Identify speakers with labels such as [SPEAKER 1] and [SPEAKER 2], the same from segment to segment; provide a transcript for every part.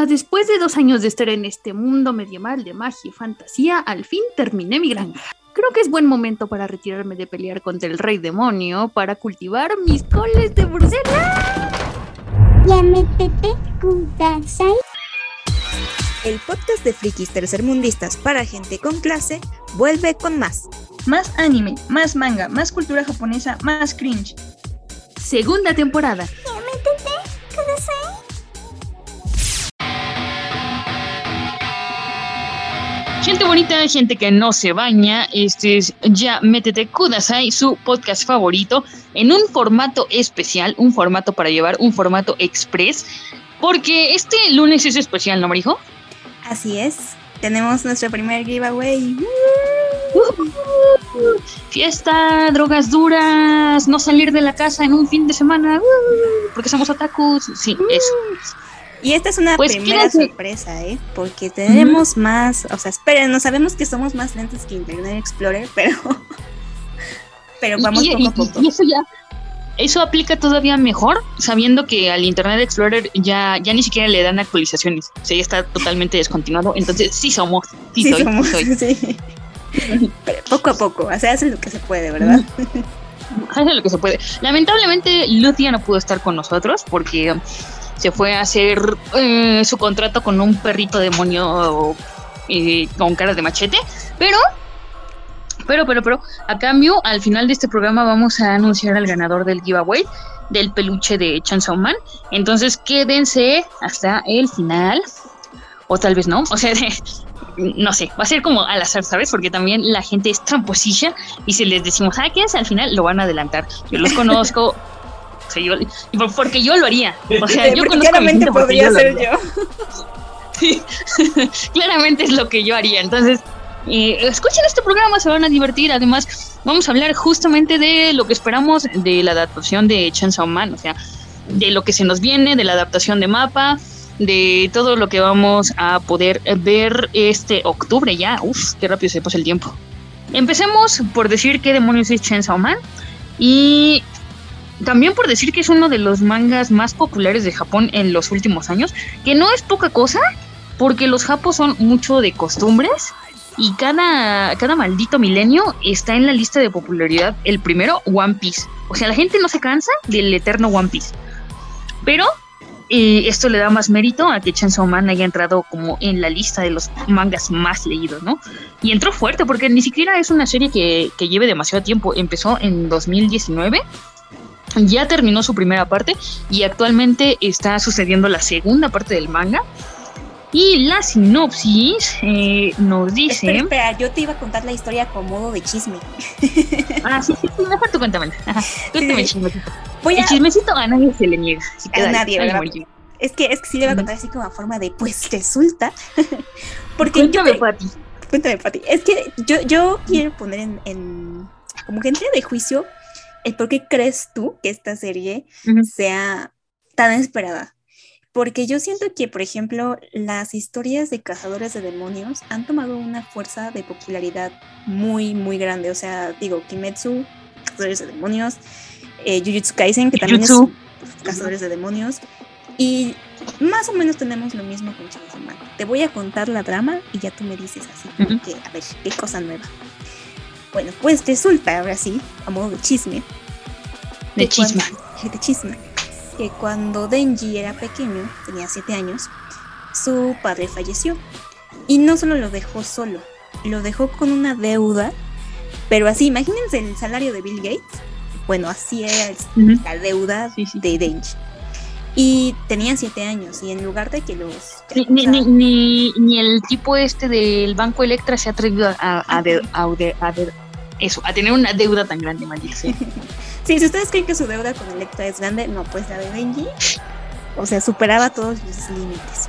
[SPEAKER 1] Ah, después de dos años de estar en este mundo medieval de magia y fantasía, al fin terminé mi granja. Creo que es buen momento para retirarme de pelear contra el rey demonio para cultivar mis coles de Bruselas.
[SPEAKER 2] El podcast de frikis tercermundistas para gente con clase vuelve con más.
[SPEAKER 3] Más anime, más manga, más cultura japonesa, más cringe.
[SPEAKER 1] Segunda temporada. Gente bonita, gente que no se baña, este es Ya Métete Kudasai, su podcast favorito, en un formato especial, un formato para llevar, un formato express, porque este lunes es especial, ¿no, Marijo?
[SPEAKER 2] Así es, tenemos nuestro primer giveaway.
[SPEAKER 1] fiesta, drogas duras, no salir de la casa en un fin de semana, porque somos otakus, sí, eso.
[SPEAKER 2] Y esta es una pues, primera sorpresa, ¿eh? Porque tenemos más, o sea, esperen, no sabemos que somos más lentos que Internet Explorer, pero, pero vamos poco a poco.
[SPEAKER 1] Y eso ya, eso aplica todavía mejor, sabiendo que al Internet Explorer ya, ya ni siquiera le dan actualizaciones, o sea, ya está totalmente descontinuado, entonces sí somos, sí, somos, Sí.
[SPEAKER 2] Pero poco a poco, o sea, hace lo que se puede, ¿verdad?
[SPEAKER 1] Hace lo que se puede. Lamentablemente, Lutia no pudo estar con nosotros porque se fue a hacer eh, su contrato con un perrito demonio con cara de machete, pero pero, pero, pero, a cambio, al final de este programa vamos a anunciar al ganador del giveaway del peluche de Chainsaw Man. Entonces, quédense hasta el final. O tal vez no. O sea, no sé, va a ser como al azar, ¿sabes? Porque también la gente es tramposilla y si les decimos, ah, quédense al final, lo van a adelantar. Yo los conozco, porque yo lo haría. O sea, yo
[SPEAKER 2] claramente podría ser yo.
[SPEAKER 1] sí, claramente es lo que yo haría. Entonces, eh, escuchen este programa, se van a divertir. Además, vamos a hablar justamente de lo que esperamos de la adaptación de Chainsaw Man, o sea, de lo que se nos viene, de la adaptación de mapa, de todo lo que vamos a poder ver este octubre ya. Uf, qué rápido se pasa el tiempo. Empecemos por decir qué demonios es Chainsaw Man. Y también por decir que es uno de los mangas más populares de Japón en los últimos años, que no es poca cosa, porque los japos son mucho de costumbres y cada, cada maldito milenio está en la lista de popularidad el primero One Piece. O sea, la gente no se cansa del eterno One Piece. Pero eh, esto le da más mérito a que Chainsaw Man haya entrado como en la lista de los mangas más leídos, ¿no? Y entró fuerte porque ni siquiera es una serie que, que lleve demasiado tiempo. Empezó en 2019 ya terminó su primera parte y actualmente está sucediendo la segunda parte del manga. Y la sinopsis eh, nos dice.
[SPEAKER 2] Espera, yo te iba a contar la historia con modo de chisme.
[SPEAKER 1] Ah, sí, sí, mejor tú cuéntame. cuéntame el chismecito. el chismecito a nadie se le niega.
[SPEAKER 2] a nadie, ¿verdad? Es que, es que sí le iba a contar así como a forma de, pues resulta.
[SPEAKER 1] Porque cuéntame, yo, Pati.
[SPEAKER 2] Cuéntame, Pati. Es que yo, yo quiero poner en, en como gente de juicio por qué crees tú que esta serie sea tan esperada. Porque yo siento que, por ejemplo, las historias de cazadores de demonios han tomado una fuerza de popularidad muy, muy grande. O sea, digo, Kimetsu, cazadores de demonios, eh, Jujutsu Kaisen, que también es cazadores de demonios. Y más o menos tenemos lo mismo con Chainsaw Man. Te voy a contar la drama y ya tú me dices así, que, a ver, qué cosa nueva. Bueno, pues resulta, ahora sí, a modo de chisme.
[SPEAKER 1] De chisme.
[SPEAKER 2] de chisme. Que cuando Denji era pequeño, tenía 7 años, su padre falleció. Y no solo lo dejó solo, lo dejó con una deuda, pero así, imagínense el salario de Bill Gates. Bueno, así era la deuda de Denji. Y tenían siete años y en lugar de que los...
[SPEAKER 1] Ni, ni, ni, el tipo este del Banco Electra se ha atrevido a, a, a, eso, a tener una deuda tan grande, maldito sí,
[SPEAKER 2] si ustedes creen que su deuda con Electra es grande, no, pues la de Benji, o sea, superaba todos los límites.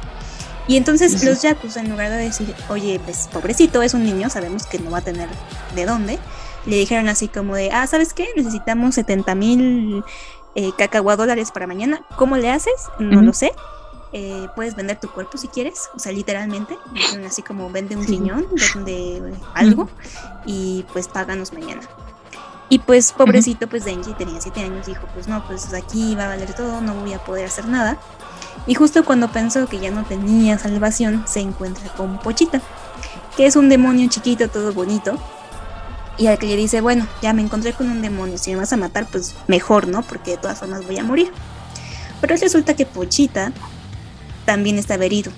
[SPEAKER 2] Y entonces los Yakuza, en lugar de decir, oye, pues pobrecito, es un niño, sabemos que no va a tener de dónde, le dijeron así como de, ah, ¿sabes qué? Necesitamos 70 mil eh, dólares para mañana. ¿Cómo le haces? No lo sé. Eh, puedes vender tu cuerpo si quieres, o sea, literalmente, así como vende un riñón, vende algo y pues páganos mañana. Y pues pobrecito, pues Denji tenía 7 años, dijo, pues no, pues aquí va a valer todo, no voy a poder hacer nada. Y justo cuando pensó que ya no tenía salvación, se encuentra con Pochita, que es un demonio chiquito, todo bonito. Y al que le dice, bueno, ya me encontré con un demonio, si me vas a matar, pues mejor, ¿no? Porque de todas formas voy a morir. Pero resulta que Pochita también está herido.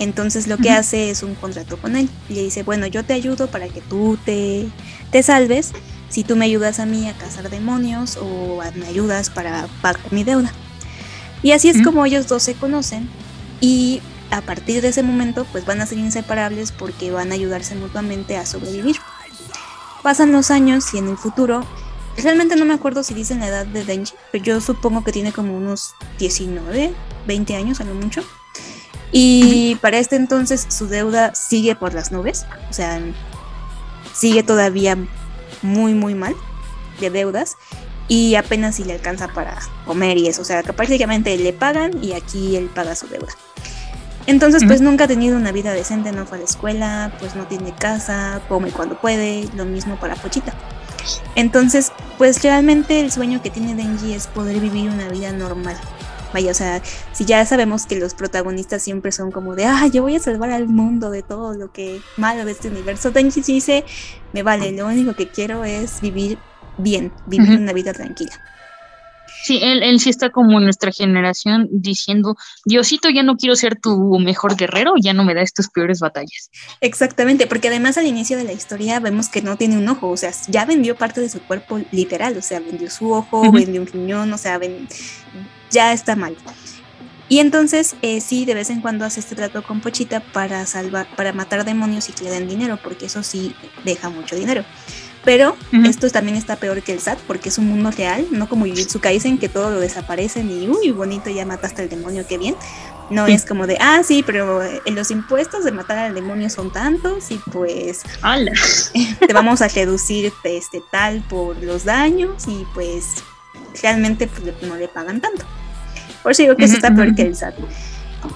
[SPEAKER 2] Entonces lo que hace es un contrato con él. Y le dice, bueno, yo te ayudo para que tú te, te salves si tú me ayudas a mí a cazar demonios o me ayudas para pagar mi deuda. Y así es como ellos dos se conocen y a partir de ese momento pues van a ser inseparables porque van a ayudarse mutuamente a sobrevivir. Pasan los años y en el futuro, realmente no me acuerdo si dicen la edad de Denji, pero yo supongo que tiene como unos 19, 20 años a lo mucho. Y para este entonces su deuda sigue por las nubes, o sea, sigue todavía muy, muy mal de deudas y apenas si le alcanza para comer y eso, o sea, que prácticamente le pagan y aquí él paga su deuda. Entonces, pues nunca ha tenido una vida decente, no fue a la escuela, pues no tiene casa, come cuando puede, lo mismo para Pochita. Entonces, pues realmente el sueño que tiene Denji es poder vivir una vida normal. Vaya, o sea, si ya sabemos que los protagonistas siempre son como de, ah, yo voy a salvar al mundo de todo lo que malo de este universo, Denji dice, me vale, lo único que quiero es vivir bien, vivir una vida tranquila.
[SPEAKER 1] Sí, él, él sí está como en nuestra generación diciendo, Diosito, ya no quiero ser tu mejor guerrero, ya no me da estas peores batallas.
[SPEAKER 2] Exactamente, porque además al inicio de la historia vemos que no tiene un ojo, o sea, ya vendió parte de su cuerpo literal, o sea, vendió su ojo, vendió un riñón, o sea, ya está mal. Y entonces eh, sí, de vez en cuando hace este trato con Pochita para salvar, para matar demonios y que le den dinero, porque eso sí deja mucho dinero. Pero esto también está peor que el SAT porque es un mundo real, no como Jujutsu Kaisen que todo lo desaparecen y uy, bonito, ya mataste al demonio, qué bien. No es como de, ah, sí, pero eh, los impuestos de matar al demonio son tantos y pues te vamos a reducir este tal por los daños y pues realmente pues, no le pagan tanto. Por eso digo que eso está peor que el SAT.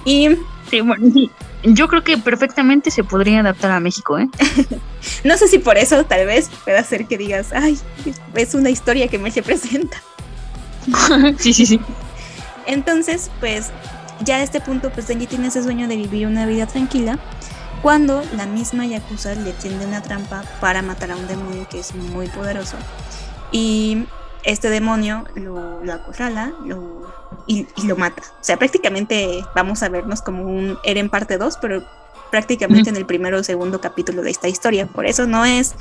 [SPEAKER 2] Y
[SPEAKER 1] sí, bueno, yo creo que perfectamente se podría adaptar a México, ¿eh?
[SPEAKER 2] no sé si por eso tal vez pueda ser que digas, ay, es una historia que me se presenta.
[SPEAKER 1] sí, sí, sí.
[SPEAKER 2] Entonces, pues ya a este punto, pues Denji tiene ese sueño de vivir una vida tranquila cuando la misma Yakuza le tiende una trampa para matar a un demonio que es muy poderoso. Y este demonio lo, lo acorrala lo, y, lo mata. O sea, prácticamente vamos a vernos como un Eren parte 2, pero prácticamente en el primero o segundo capítulo de esta historia. Por eso no es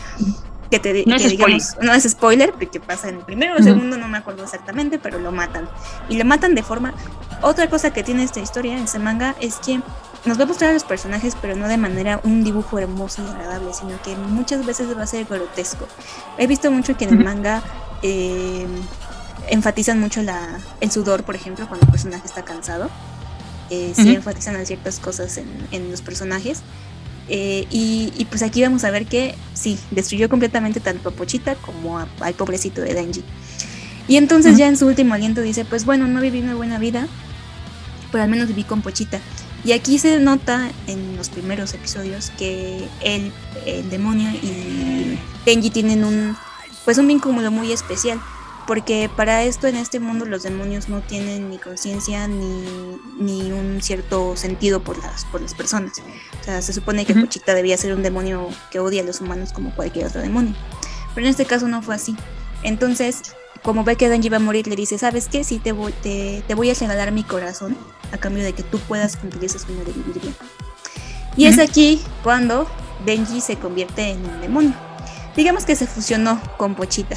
[SPEAKER 2] que te no, es, digamos, spoiler. no es spoiler, porque pasa en el primero o segundo, no me acuerdo exactamente, pero lo matan. Y lo matan de forma... Otra cosa que tiene esta historia, este manga, es que nos va a mostrar a los personajes, pero no de manera un dibujo hermoso y agradable, sino que muchas veces va a ser grotesco. He visto mucho que en el manga eh, enfatizan mucho la, el sudor, por ejemplo, cuando el personaje está cansado. Eh, sí enfatizan en ciertas cosas en, los personajes. Eh, y, pues aquí vamos a ver que sí, destruyó completamente tanto a Pochita como al pobrecito de Denji. Y entonces ya en su último aliento dice, pues bueno, no viví una buena vida, pero al menos viví con Pochita. Y aquí se nota en los primeros episodios que el, el demonio y Denji tienen un, pues un vínculo muy especial, porque para esto en este mundo los demonios no tienen ni conciencia ni, ni, un cierto sentido por las, por las personas. O sea, se supone que Pochita debía ser un demonio que odia a los humanos como cualquier otro demonio. Pero en este caso no fue así. Entonces, como ve que Denji va a morir, le dice, ¿sabes qué? Sí, te voy, te, te voy a regalar mi corazón a cambio de que tú puedas cumplir ese sueño de vivir bien. Y es aquí cuando Denji se convierte en un demonio digamos que se fusionó con Pochita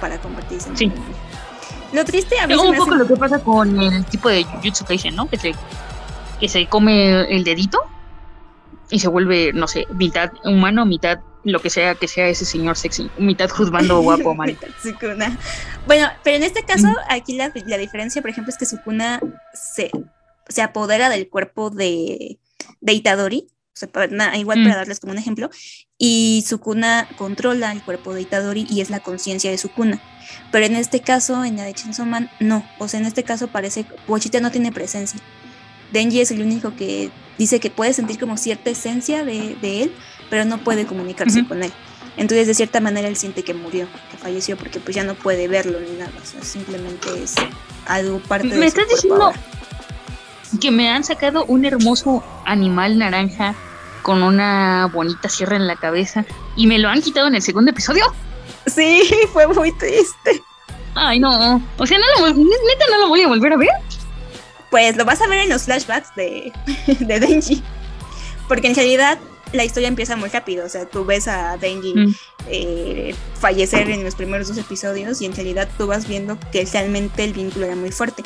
[SPEAKER 2] para convertirse en sí. Lo triste a
[SPEAKER 1] mí es un poco lo que pasa con el tipo de Jujutsu Kaisen, ¿no? Que se, que se come el dedito y se vuelve, no sé, mitad humano, mitad lo que sea que sea ese señor sexy, mitad juzgando guapo, mal.
[SPEAKER 2] bueno, pero en este caso, aquí la, la, diferencia, por ejemplo, es que Sukuna se, se apodera del cuerpo de, de Itadori igual para mm. darles como un ejemplo, y Sukuna controla el cuerpo de Itadori y es la conciencia de Sukuna. Pero en este caso, en la de Chainsaw no. O sea, en este caso parece que Pochita no tiene presencia. Denji es el único que dice que puede sentir como cierta esencia de, él, pero no puede comunicarse con él. Entonces, de cierta manera, él siente que murió, que falleció, porque pues ya no puede verlo ni nada. O sea, simplemente es algo parte de
[SPEAKER 1] ¿Me estás diciendo que me han sacado un hermoso animal naranja con una bonita sierra en la cabeza y me lo han quitado en el segundo episodio.
[SPEAKER 2] Sí, fue muy triste.
[SPEAKER 1] Ay, no. O sea, no lo, neta no lo voy a volver a ver.
[SPEAKER 2] Pues lo vas a ver en los flashbacks de, de Denji. Porque en realidad la historia empieza muy rápido. O sea, tú ves a Denji mm. eh, fallecer en los primeros dos episodios y en realidad tú vas viendo que realmente el vínculo era muy fuerte.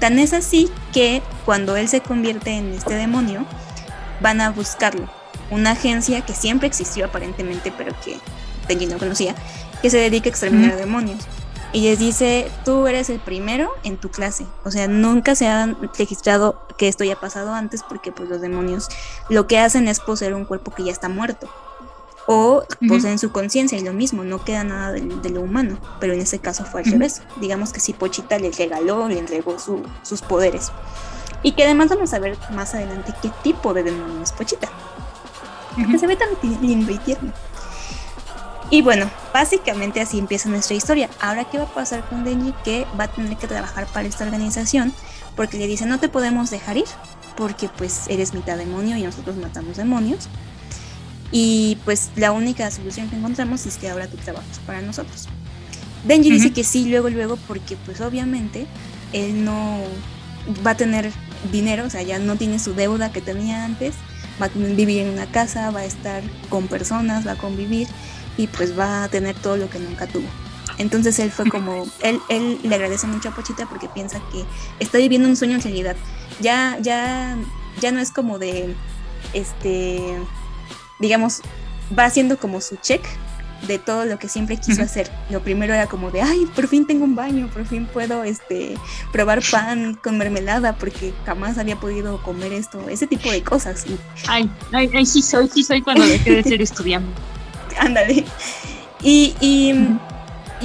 [SPEAKER 2] Tan es así que cuando él se convierte en este demonio, van a buscarlo. Una agencia que siempre existió aparentemente, pero que Denji no conocía, que se dedica a exterminar demonios y les dice, tú eres el primero en tu clase. O sea, nunca se ha registrado que esto haya pasado antes porque pues los demonios lo que hacen es poseer un cuerpo que ya está muerto. O poseen su conciencia y lo mismo, no queda nada de, lo humano. Pero en ese caso fue al revés. Digamos que si Pochita le regaló, le entregó sus poderes. Y que además vamos a ver más adelante qué tipo de demonio es Pochita. Que se ve tan lindo y tierno. Y bueno, básicamente así empieza nuestra historia. Ahora, ¿qué va a pasar con Denji? Que va a tener que trabajar para esta organización porque le dice, no te podemos dejar ir porque pues eres mitad demonio y nosotros matamos demonios. Y pues la única solución que encontramos es que ahora tú trabajas para nosotros. Denji dice que sí, luego, luego, porque pues obviamente él no va a tener dinero, o sea, ya no tiene su deuda que tenía antes, va a vivir en una casa, va a estar con personas, va a convivir y pues va a tener todo lo que nunca tuvo. Entonces él fue como, él, él le agradece mucho a Pochita porque piensa que está viviendo un sueño en realidad. Ya, ya, ya no es como de, este, digamos, va haciendo como su check de todo lo que siempre quiso hacer. Lo primero era como de, ay, por fin tengo un baño, por fin puedo este, probar pan con mermelada porque jamás había podido comer esto, ese tipo de cosas.
[SPEAKER 1] Ay, ay, ay, sí soy, sí soy cuando dejé de ser estudiante.
[SPEAKER 2] Ándale. Y, y,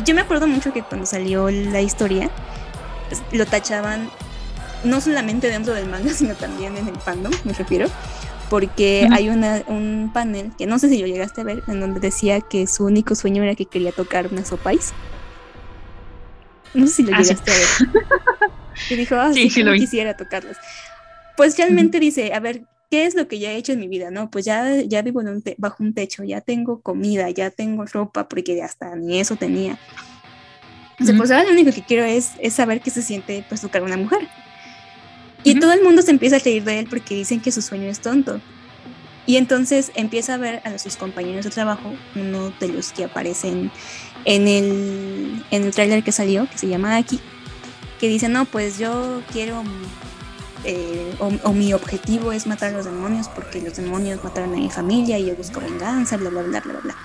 [SPEAKER 2] yo me acuerdo mucho que cuando salió la historia, lo tachaban no solamente dentro del manga, sino también en el fandom, me refiero, porque hay una, un panel que no sé si lo llegaste a ver, en donde decía que su único sueño era que quería tocar unas sopais. No sé si lo ah, llegaste a ver. y dijo, ah, sí, no quisiera tocarlas. Pues realmente dice, a ver, ¿qué es lo que ya he hecho en mi vida? No, pues ya, ya vivo bajo un techo, ya tengo comida, ya tengo ropa, porque hasta ni eso tenía. O sea, pues ahora lo único que quiero es, es saber qué se siente pues tocar una mujer. Y todo el mundo se empieza a reír de él porque dicen que su sueño es tonto. Y entonces empieza a ver a sus compañeros de trabajo, uno de los que aparecen en el, en el tráiler que salió, que se llama Aki, que dice, no, pues yo quiero eh, o, mi objetivo es matar a los demonios porque los demonios mataron a mi familia y yo busco venganza, bla, bla, bla, bla, bla.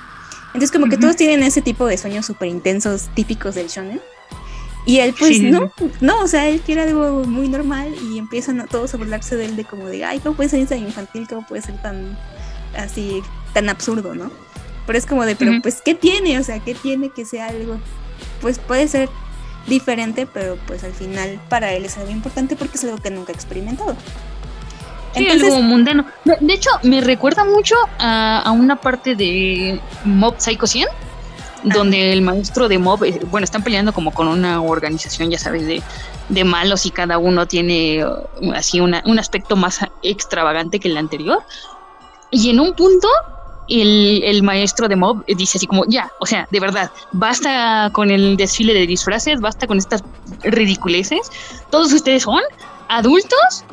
[SPEAKER 2] Entonces como que todos tienen ese tipo de sueños súper intensos típicos del shonen. Y él pues no, no, o sea, él quiere algo muy normal y empiezan a todos a burlarse de él de como de, ay, ¿cómo puede ser tan infantil? ¿Cómo puede ser tan así, tan absurdo, no? Pero es como de, pero pues, ¿qué tiene? O sea, ¿qué tiene que sea algo? Pues puede ser diferente, pero pues al final para él es algo importante porque es algo que nunca ha experimentado.
[SPEAKER 1] Sí, algo mundano. De hecho, me recuerda mucho a, una parte de Mob Psycho 100, donde el maestro de Mob, eh, bueno, están peleando como con una organización, ya sabes, de, de malos y cada uno tiene uh, así una, un aspecto más extravagante que el anterior. Y en un punto el, maestro de Mob dice así como, ya, o sea, de verdad, basta con el desfile de disfraces, basta con estas ridiculeces. Todos ustedes son adultos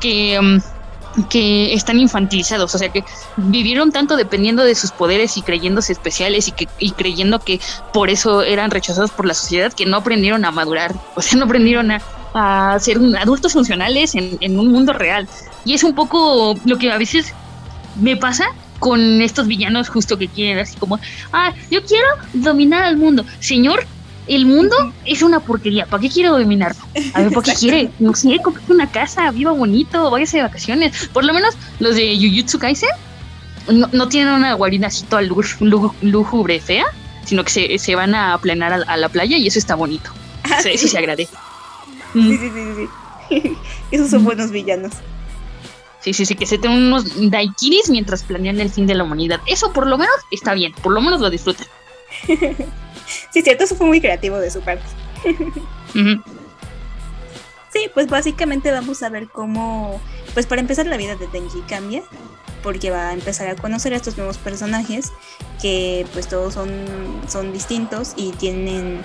[SPEAKER 1] que, mm, que están infantilizados, o sea, que vivieron tanto dependiendo de sus poderes y creyéndose especiales y, que, y creyendo que por eso eran rechazados por la sociedad, que no aprendieron a madurar, o sea, no aprendieron a, a ser adultos funcionales en, en un mundo real. Y es un poco lo que a veces me pasa con estos villanos justo que quieren, así como, ah, yo quiero dominar al mundo. Señor, el mundo es una porquería. ¿Para qué quiere dominarlo? A ver, ¿para qué quiere? No sé, compre una casa, viva bonito, váyase de vacaciones. Por lo menos los de Jujutsu Kaisen no, tienen una guarida así toda lúgubre fea, sino que se, se van a plenar a, la playa y eso está bonito. Ah, eso se agradece.
[SPEAKER 2] Sí, sí, sí, sí. Esos son buenos villanos.
[SPEAKER 1] Sí, sí, sí, que se tengan unos daiquiris mientras planean el fin de la humanidad. Eso por lo menos está bien, por lo menos lo disfrutan.
[SPEAKER 2] sí, cierto, eso fue muy creativo de su parte. sí, Sí, pues básicamente vamos a ver cómo, pues para empezar la vida de Denji cambia, porque va a empezar a conocer a estos nuevos personajes que pues todos son, son distintos y tienen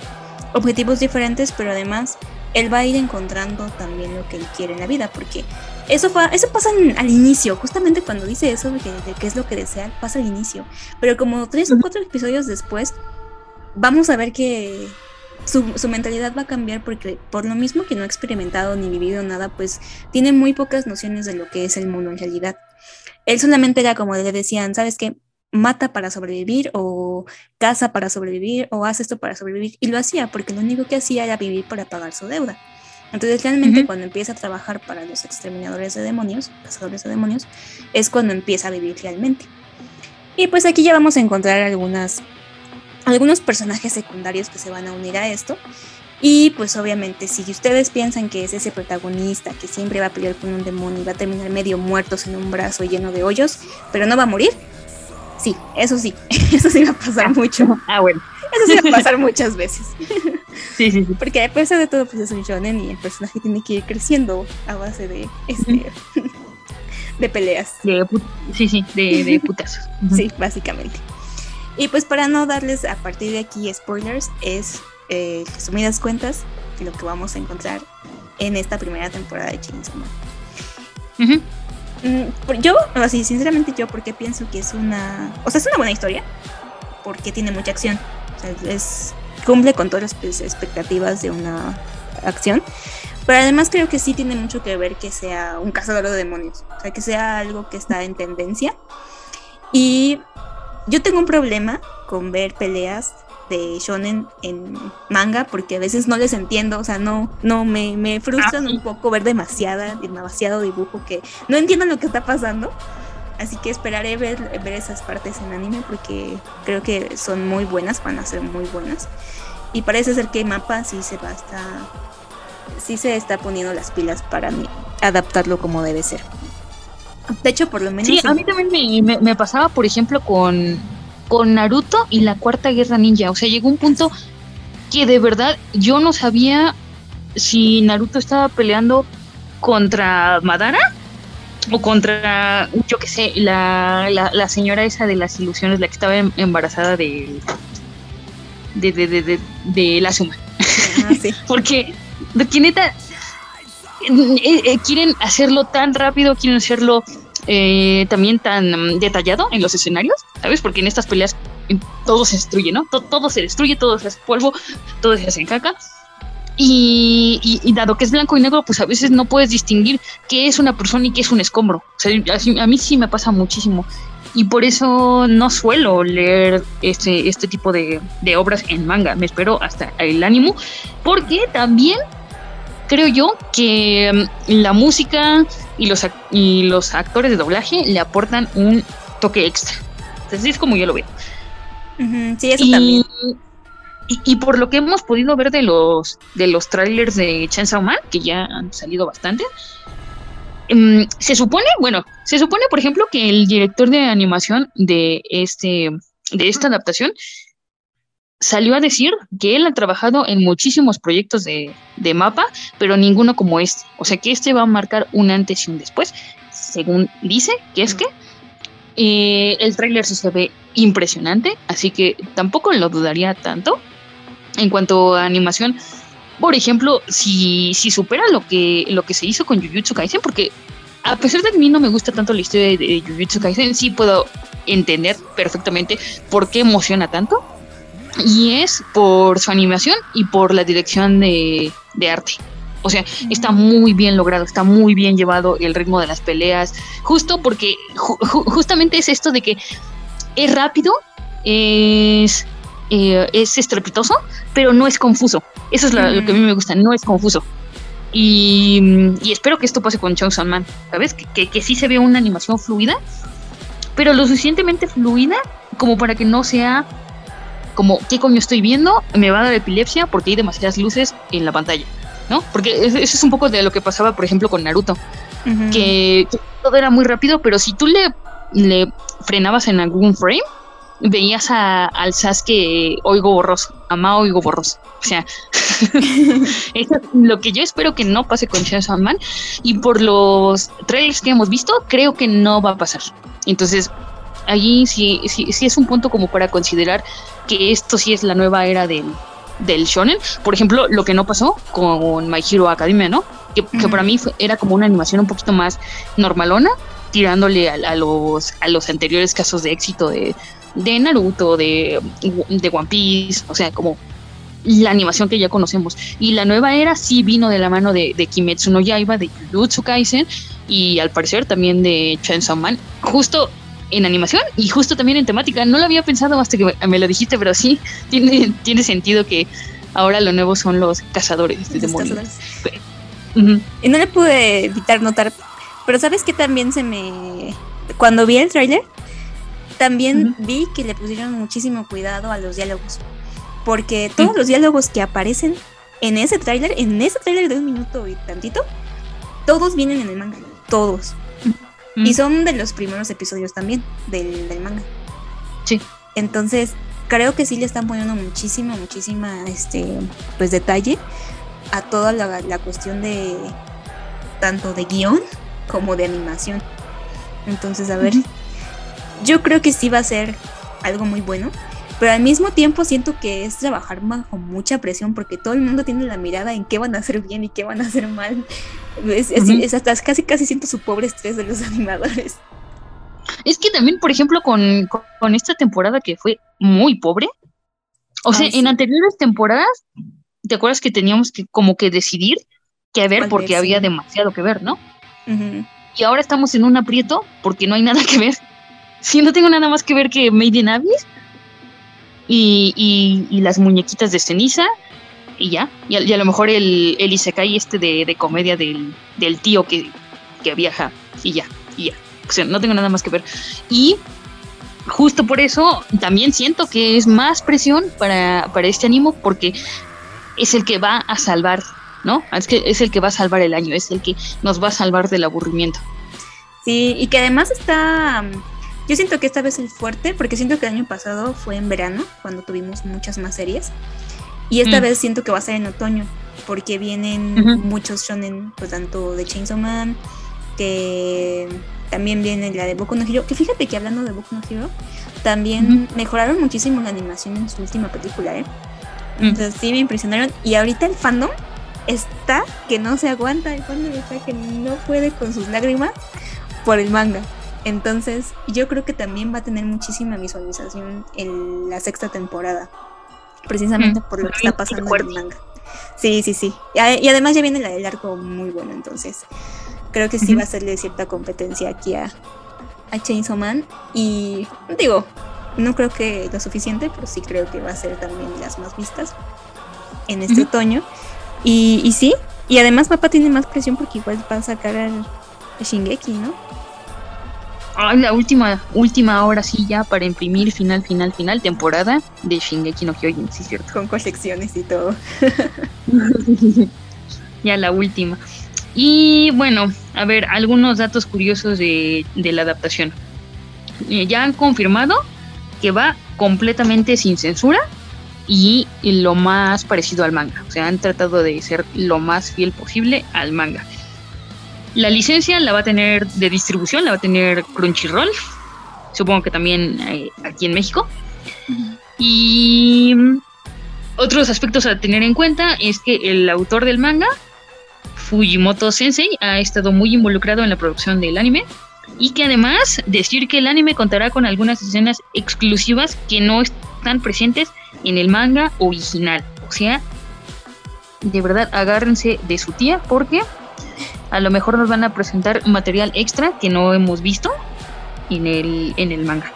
[SPEAKER 2] objetivos diferentes, pero además él va a ir encontrando también lo que él quiere en la vida, porque eso, eso pasa al inicio, justamente cuando dice eso de, qué es lo que desea, pasa al inicio, pero como tres o cuatro episodios después, vamos a ver que su, su, mentalidad va a cambiar porque por lo mismo que no ha experimentado ni vivido nada, pues tiene muy pocas nociones de lo que es el mundo en realidad. Él solamente era como le decían, ¿sabes qué? Mata para sobrevivir o caza para sobrevivir o haz esto para sobrevivir. Y lo hacía porque lo único que hacía era vivir para pagar su deuda. Entonces realmente cuando empieza a trabajar para los exterminadores de demonios, cazadores de demonios, es cuando empieza a vivir realmente. Y pues aquí ya vamos a encontrar algunas, algunos personajes secundarios que se van a unir a esto. Y pues obviamente si ustedes piensan que es ese protagonista que siempre va a pelear con un demonio y va a terminar medio muertos en un brazo lleno de hoyos, pero no va a morir, sí, eso sí, eso sí va a pasar mucho.
[SPEAKER 1] Ah, bueno.
[SPEAKER 2] Eso sí va a pasar muchas veces.
[SPEAKER 1] Sí, sí, sí.
[SPEAKER 2] Porque a pesar de todo, pues es un shonen y el personaje tiene que ir creciendo a base de este de peleas.
[SPEAKER 1] sí, sí, de, de putazos.
[SPEAKER 2] Sí, básicamente. Y pues para no darles a partir de aquí spoilers, es eh, resumidas cuentas, lo que vamos a encontrar en esta primera temporada de Chainsaw Man. Mm, yo, así, sinceramente yo, porque pienso que es una, o sea, es una buena historia, porque tiene mucha acción, es, cumple con todas las expectativas de una acción, pero además creo que sí tiene mucho que ver que sea un cazador de demonios, o sea, que sea algo que está en tendencia. Y yo tengo un problema con ver peleas de shonen en manga porque a veces no les entiendo, o sea, no, no me, me frustran ah, un poco ver demasiada, demasiado dibujo que no entiendo lo que está pasando. Así que esperaré ver, ver esas partes en anime porque creo que son muy buenas, van a ser muy buenas. Y parece ser que Mapa sí se va a estar, sí se está poniendo las pilas para adaptarlo como debe ser. De hecho, por lo menos.
[SPEAKER 1] Sí, a mí también me, me pasaba, por ejemplo, con con Naruto y la Cuarta Guerra Ninja. O sea, llegó un punto que de verdad yo no sabía si Naruto estaba peleando contra Madara o contra, yo qué sé, la, la, señora esa de las ilusiones, la que estaba em, embarazada de, de, de, de, de, la suma. Ah, Porque, de neta, eh, eh, quieren hacerlo tan rápido, quieren hacerlo eh, también tan mm, detallado en los escenarios, ¿sabes? Porque en estas peleas todo se destruye, ¿no? Todo, se destruye, todo se hace polvo, todo se hace caca. Y, dado que es blanco y negro, pues a veces no puedes distinguir qué es una persona y qué es un escombro. O sea, a mí sí me pasa muchísimo. Y por eso no suelo leer este, este tipo de, de obras en manga. Me espero hasta el ánimo. Porque también creo yo que mm, la música y los, y los actores de doblaje le aportan un toque extra. Así es como yo lo veo.
[SPEAKER 2] sí, eso también.
[SPEAKER 1] Y, por lo que hemos podido ver de los de los trailers de Chainsaw Man, que ya han salido bastante, em, se supone, bueno, se supone, por ejemplo, que el director de animación de este de esta adaptación salió a decir que él ha trabajado en muchísimos proyectos de, mapa, pero ninguno como este. O sea que este va a marcar un antes y un después, según dice, que es que eh, el tráiler se ve impresionante, así que tampoco lo dudaría tanto. En cuanto a animación, por ejemplo, si, si supera lo que, lo que se hizo con Jujutsu Kaisen, porque a pesar de que a mí no me gusta tanto la historia de, de Jujutsu Kaisen, sí puedo entender perfectamente por qué emociona tanto y es por su animación y por la dirección de, arte. O sea, está muy bien logrado, está muy bien llevado el ritmo de las peleas, justo porque justamente es esto de que es rápido, es, eh, es estrepitoso, pero no es confuso. Eso es lo, que a mí me gusta, no es confuso. Y, espero que esto pase con Chosen Man, ¿sabes? Que, que, que sí se vea una animación fluida, pero lo suficientemente fluida como para que no sea como, ¿qué coño estoy viendo? Me va a dar epilepsia porque hay demasiadas luces en la pantalla, ¿no? Porque eso es un poco de lo que pasaba, por ejemplo, con Naruto, que, todo era muy rápido, pero si tú le, le frenabas en algún frame, veías a, al Sasuke oigo borroso, a Mao oigo borroso. O sea, eso es lo que yo espero que no pase con Chainsaw Man. Y por los trailers que hemos visto, creo que no va a pasar. Entonces, allí sí, sí, sí es un punto como para considerar que esto sí es la nueva era del, del shonen. Por ejemplo, lo que no pasó con My Hero Academia, ¿no? Que, para mí era como una animación un poquito más normalona, tirándole a, los, a los anteriores casos de éxito de, de Naruto, de, de One Piece, o sea, como la animación que ya conocemos. Y la nueva era sí vino de la mano de, de Kimetsu no Yaiba, de Jujutsu Kaisen y al parecer también de Chainsaw Man, justo en animación y justo también en temática. No lo había pensado hasta que me lo dijiste, pero sí tiene, tiene sentido que ahora lo nuevo son los cazadores de demonios.
[SPEAKER 2] Y no le pude evitar notar, pero sabes que también se me... Cuando vi el tráiler, también vi que le pusieron muchísimo cuidado a los diálogos porque todos los diálogos que aparecen en ese tráiler, en ese tráiler de un minuto y tantito, todos vienen en el manga, todos. Y son de los primeros episodios también del, manga.
[SPEAKER 1] Sí.
[SPEAKER 2] Entonces, creo que sí le están poniendo muchísima, muchísima, este, pues detalle a toda la, cuestión de tanto de guion como de animación. Entonces, a ver, yo creo que sí va a ser algo muy bueno pero al mismo tiempo siento que es trabajar bajo mucha presión porque todo el mundo tiene la mirada en qué van a hacer bien y qué van a hacer mal. Es, hasta casi casi siento su pobre estrés de los animadores.
[SPEAKER 1] Es que también, por ejemplo, con, esta temporada que fue muy pobre, o sea, en anteriores temporadas, ¿te acuerdas que teníamos que como que decidir qué ver porque había demasiado que ver, ¿no? Y ahora estamos en un aprieto porque no hay nada que ver. Si no tengo nada más que ver que Made in Abyss, y, y, las muñequitas de ceniza y ya. Y a, lo mejor el, el Isekai este de, comedia del, tío que, viaja y ya, y ya. O sea, no tengo nada más que ver. Y justo por eso también siento que es más presión para, para este animo porque es el que va a salvar, ¿no? Es que es el que va a salvar el año, es el que nos va a salvar del aburrimiento.
[SPEAKER 2] Sí, y que además está yo siento que esta vez es fuerte, porque siento que el año pasado fue en verano, cuando tuvimos muchas más series. Y esta mm. vez siento que va a ser en otoño, porque vienen muchos shonen, pues tanto de Chainsaw Man, que también viene la de Boku no Hero. Que fíjate que hablando de Boku no Hero, también mejoraron muchísimo la animación en su última película, ¿eh? Mm. Entonces sí me impresionaron. Y ahorita el fandom está que no se aguanta, el fandom está que no puede con sus lágrimas por el manga. Entonces, yo creo que también va a tener muchísima visualización en la sexta temporada, precisamente por lo que está pasando en el manga. Sí, sí, sí. Y además ya viene la del arco muy bueno, entonces creo que sí va a serle cierta competencia aquí a, a Chainsaw Man. Y digo, no creo que lo suficiente, pero sí creo que va a ser también las más vistas en este otoño. Y, y sí, y además papá tiene más presión porque igual va a sacar al Shingeki, ¿no?
[SPEAKER 1] La última, última hora sí ya para imprimir final, final, final, temporada de Shingeki no Kyojin, sí cierto.
[SPEAKER 2] Con colecciones y todo.
[SPEAKER 1] ya la última. Y bueno, a ver, algunos datos curiosos de, de la adaptación. Eh, ya han confirmado que va completamente sin censura y lo más parecido al manga. O sea, han tratado de ser lo más fiel posible al manga. La licencia la va a tener de distribución, la va a tener Crunchyroll, supongo que también eh, aquí en México. Y otros aspectos a tener en cuenta es que el autor del manga, Fujimoto Sensei, ha estado muy involucrado en la producción del anime. Y que además decir que el anime contará con algunas escenas exclusivas que no están presentes en el manga original. O sea, de verdad agárrense de su tía porque a lo mejor nos van a presentar material extra que no hemos visto en el, en el manga.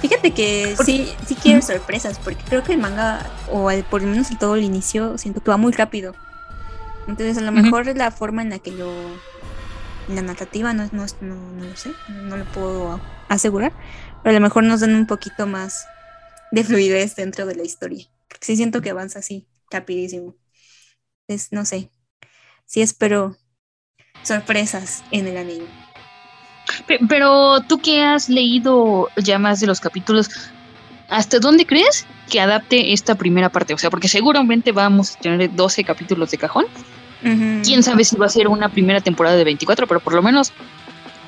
[SPEAKER 2] Fíjate que sí, sí quiero sorpresas, porque creo que el manga, o por lo menos en todo el inicio, siento que va muy rápido. Entonces, a lo mejor la forma en la que lo. La narrativa no, no, no, lo sé, no lo puedo asegurar, pero a lo mejor nos dan un poquito más de fluidez dentro de la historia. Porque sí siento que avanza así, rapidísimo. Es, no sé, sí espero sorpresas en el anime.
[SPEAKER 1] Pero tú que has leído ya más de los capítulos, ¿hasta dónde crees que adapte esta primera parte? O sea, porque seguramente vamos a tener 12 capítulos de cajón. Quién sabe si va a ser una primera temporada de 24, pero por lo menos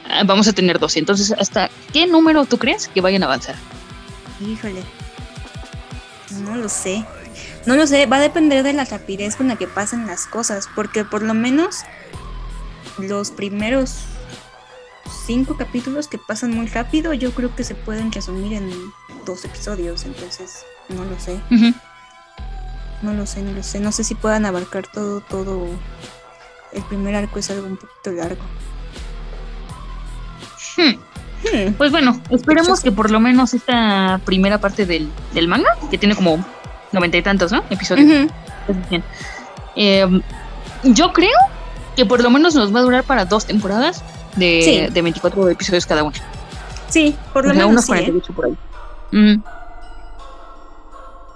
[SPEAKER 1] ah, vamos a tener 12. Entonces, ¿hasta qué número tú crees que vayan a avanzar?
[SPEAKER 2] Híjole. No lo sé. No lo sé, va a depender de la rapidez con la que pasen las cosas, porque por lo menos los primeros cinco capítulos que pasan muy rápido, yo creo que se pueden resumir en dos episodios, entonces no lo sé. No lo sé, no lo sé. No sé si puedan abarcar todo, todo. El primer arco es algo un poquito largo.
[SPEAKER 1] Hmm. Hmm. Pues bueno, esperemos que por lo menos esta primera parte del, del manga, que tiene como noventa y tantos, ¿no? Episodios. Em, yo creo que por lo menos nos va a durar para dos temporadas de, de 24 episodios cada una.
[SPEAKER 2] Sí, por lo menos. Unos 48 ¿eh? por ahí.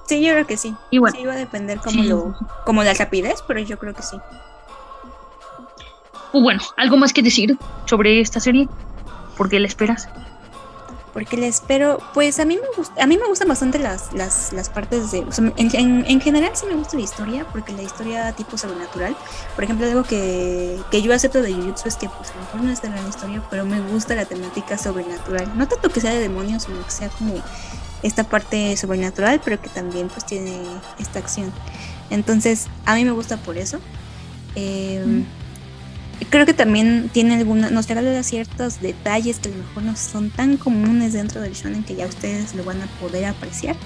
[SPEAKER 2] Sí, yo creo que sí. Y bueno, sí, va a depender como, lo, como la rapidez, pero yo creo que sí.
[SPEAKER 1] Bueno, ¿algo más que decir sobre esta serie? ¿Por qué la esperas?
[SPEAKER 2] Porque le espero, pues a mí me gusta, a mí me gustan bastante las, las, las partes de, en, general sí me gusta la historia, porque la historia tipo sobrenatural, por ejemplo, algo que, que yo acepto de Jujutsu es que pues a lo mejor no es de gran historia, pero me gusta la temática sobrenatural, no tanto que sea de demonios, sino que sea como esta parte sobrenatural, pero que también pues tiene esta acción. Entonces, a mí me gusta por eso. Eh, creo que también tiene alguna, nos regala ciertos detalles que a lo mejor no son tan comunes dentro del shonen que ya ustedes lo van a poder apreciar.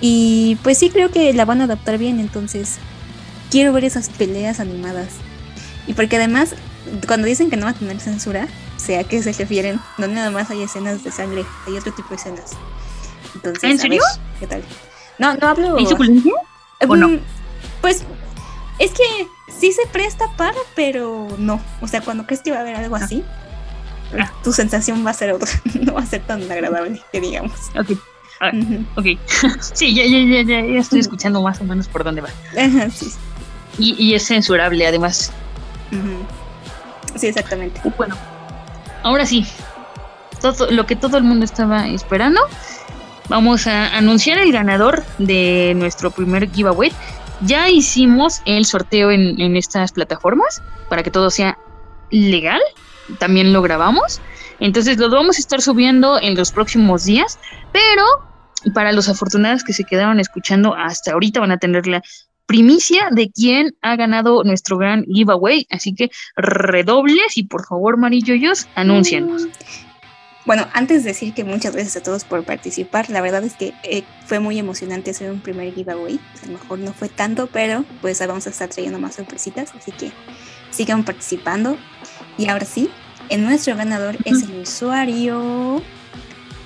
[SPEAKER 2] Y pues sí creo que la van a adaptar bien, entonces quiero ver esas peleas animadas. Y porque además, cuando dicen que no va a tener censura, sea a qué se refieren, no nada más hay escenas de sangre, hay otro tipo de escenas.
[SPEAKER 1] Entonces, ¿En serio?
[SPEAKER 2] ¿Qué tal? No, no hablo.
[SPEAKER 1] ¿Y suculencia? ¿O no? Mm,
[SPEAKER 2] pues es que sí se presta para, pero no. O sea, cuando crees que va a haber algo así, ah. tu sensación va a ser otra. no va a ser tan agradable, que digamos.
[SPEAKER 1] Ok. Ah, ok. sí, ya, ya, ya, ya, estoy escuchando más o menos por dónde va. sí. y, y, es censurable, además.
[SPEAKER 2] Sí, exactamente.
[SPEAKER 1] Bueno, ahora sí. Todo, lo que todo el mundo estaba esperando. Vamos a anunciar el ganador de nuestro primer giveaway. Ya hicimos el sorteo en, estas plataformas para que todo sea legal. También lo grabamos. Entonces lo vamos a estar subiendo en los próximos días. Pero para los afortunados que se quedaron escuchando hasta ahorita van a tener la primicia de quién ha ganado nuestro gran giveaway. Así que redobles y por favor, Marillollos, anúncianos.
[SPEAKER 2] Bueno, antes de decir que muchas gracias a todos por participar, la verdad es que eh, fue muy emocionante hacer un primer giveaway. a lo mejor no fue tanto, pero pues vamos a estar trayendo más sorpresitas, así que sigan participando. Y ahora sí, en nuestro ganador es el usuario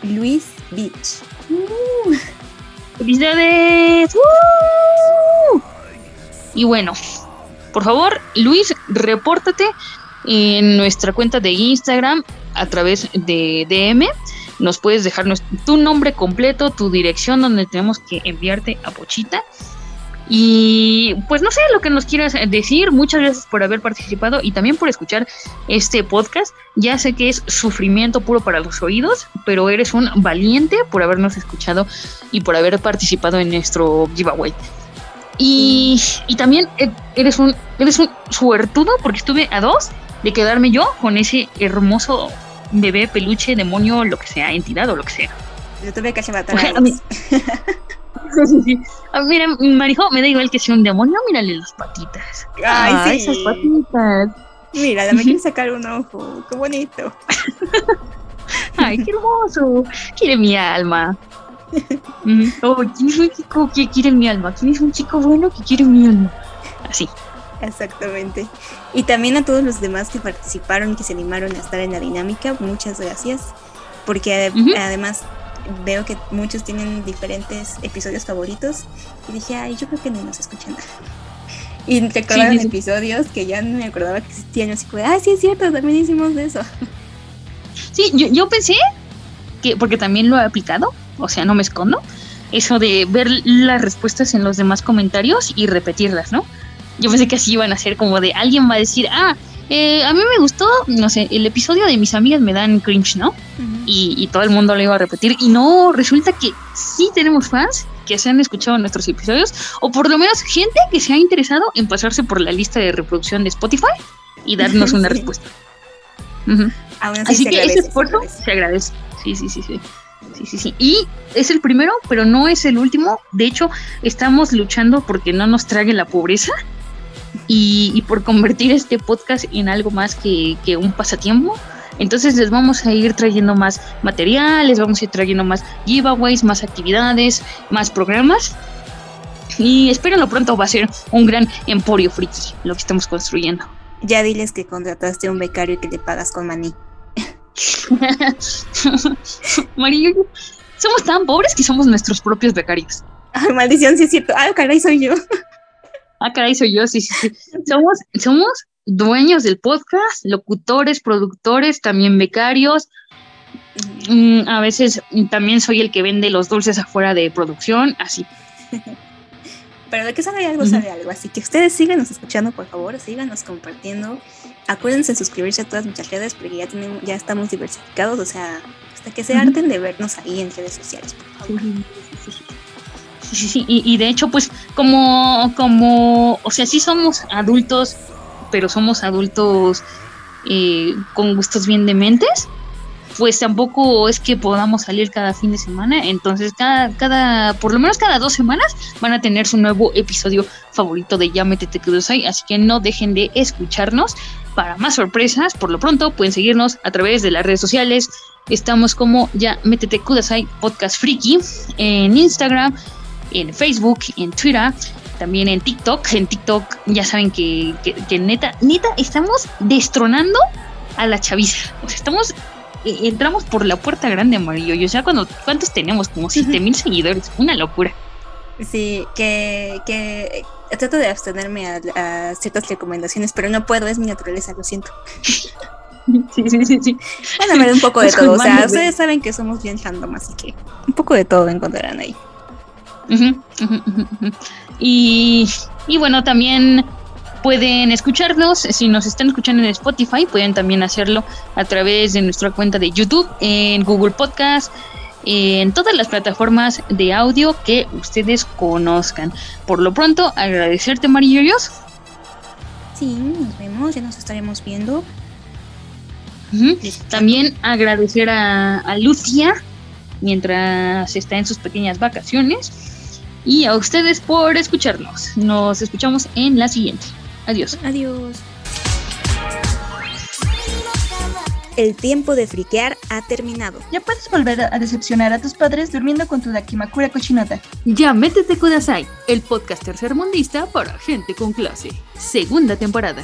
[SPEAKER 2] Luis Beach.
[SPEAKER 1] Uh. ¡Felicidades! ¡Uh! Y bueno, por favor, Luis, repórtate en nuestra cuenta de Instagram a través de DM. Nos puedes dejar tu nombre completo, tu dirección donde tenemos que enviarte a Pochita. Y pues no sé lo que nos quieras decir. Muchas gracias por haber participado y también por escuchar este podcast. Ya sé que es sufrimiento puro para los oídos, pero eres un valiente por habernos escuchado y por haber participado en nuestro giveaway. Y, y también e, eres un, eres un suertudo porque estuve a dos de quedarme yo con ese hermoso bebé, peluche, demonio, lo que sea, entidad o lo que sea.
[SPEAKER 2] Yo tuve que matar
[SPEAKER 1] a, mí. Ah, mira, Marijo, me da igual que sea un demonio, mírale las patitas.
[SPEAKER 2] Ay, sí. esas patitas. Mira, me quiere sacar un ojo, qué bonito.
[SPEAKER 1] Ay, qué hermoso. Quiere mi alma. oh, ¿quién es un chico que quiere mi alma? ¿Quién es un chico bueno que quiere mi alma? Así.
[SPEAKER 2] Exactamente. Y también a todos los demás que participaron, que se animaron a estar en la dinámica, muchas gracias. Porque además veo que muchos tienen diferentes episodios favoritos. Y dije, ay, yo creo que ni nos escuchan. Y recordaron episodios que ya no me acordaba que existían. Así como, ah, sí es cierto, también hicimos de eso.
[SPEAKER 1] Sí, yo, yo pensé que, porque también lo he aplicado, o sea, no me escondo, eso de ver las respuestas en los demás comentarios y repetirlas, ¿no? Yo pensé que así iban a ser como de alguien va a decir, ah, eh, a mí me gustó, no sé, el episodio de mis amigas me dan cringe, ¿no? y, y, todo el mundo lo iba a repetir. Y no, resulta que sí tenemos fans que se han escuchado nuestros episodios, o por lo menos gente que se ha interesado en pasarse por la lista de reproducción de Spotify y darnos una respuesta. Así, que ese esfuerzo se agradece. Sí, sí, sí, sí. Sí, sí, sí. Y es el primero, pero no es el último. De hecho, estamos luchando porque no nos trague la pobreza y, por convertir este podcast en algo más que, que, un pasatiempo. Entonces les vamos a ir trayendo más materiales, vamos a ir trayendo más giveaways, más actividades, más programas. Y espérenlo pronto, va a ser un gran emporio friki lo que estamos construyendo.
[SPEAKER 2] Ya diles que contrataste a un becario y que te pagas con maní.
[SPEAKER 1] María, somos tan pobres que somos nuestros propios becarios.
[SPEAKER 2] Ay, maldición, sí es cierto. Ah, caray, soy yo.
[SPEAKER 1] Ah, caray, soy yo, sí, sí, sí. Somos, somos dueños del podcast, locutores, productores, también becarios. Mm, a veces también soy el que vende los dulces afuera de producción, así.
[SPEAKER 2] Pero de que sabe algo, sabe algo. Así que ustedes síganos escuchando, por favor, síganos compartiendo. Acuérdense de suscribirse a todas nuestras redes porque ya tenemos, ya estamos diversificados, o sea, hasta que se harten de vernos ahí en redes sociales, por favor.
[SPEAKER 1] Sí, sí, sí. Y, y, de hecho, pues, como, como, o sea, sí somos adultos, pero somos adultos eh, con gustos bien dementes pues tampoco es que podamos salir cada fin de semana. Entonces, cada, cada, por lo menos cada dos semanas van a tener su nuevo episodio favorito de Ya Métete Kudasai. Así que no dejen de escucharnos. Para más sorpresas, por lo pronto pueden seguirnos a través de las redes sociales. Estamos como Ya Métete Kudasai Podcast Freaky en Instagram, en Facebook, en Twitter también en TikTok. En TikTok ya saben que, que, neta, neta, estamos destronando a la chaviza. O sea, estamos eh, entramos por la puerta grande amarillo. Y o sea, cuando, ¿cuántos tenemos? Como 7 mil seguidores. Una locura.
[SPEAKER 2] Sí, que, que trato de abstenerme a, ciertas recomendaciones, pero no puedo, es mi naturaleza, lo siento.
[SPEAKER 1] Sí, sí, sí, sí.
[SPEAKER 2] Bueno, me da un poco de todo. O sea, ustedes saben que somos bien random, así que un poco de todo encontrarán ahí.
[SPEAKER 1] Y, y bueno, también Pueden escucharnos, si nos están escuchando en Spotify, pueden también hacerlo a través de nuestra cuenta de YouTube, en Google Podcast, en todas las plataformas de audio que ustedes conozcan. Por lo pronto, agradecerte, Marillos.
[SPEAKER 2] Sí, nos vemos, ya nos estaremos viendo.
[SPEAKER 1] También agradecer a, a Lucia mientras está en sus pequeñas vacaciones y a ustedes por escucharnos. Nos escuchamos en la siguiente. Adiós.
[SPEAKER 2] Adiós. El tiempo de friquear ha terminado.
[SPEAKER 3] Ya puedes volver a decepcionar a tus padres durmiendo con tu Dakimakura cochinota.
[SPEAKER 1] Ya métete Kudasai, el podcast tercermundista para gente con clase. Segunda temporada.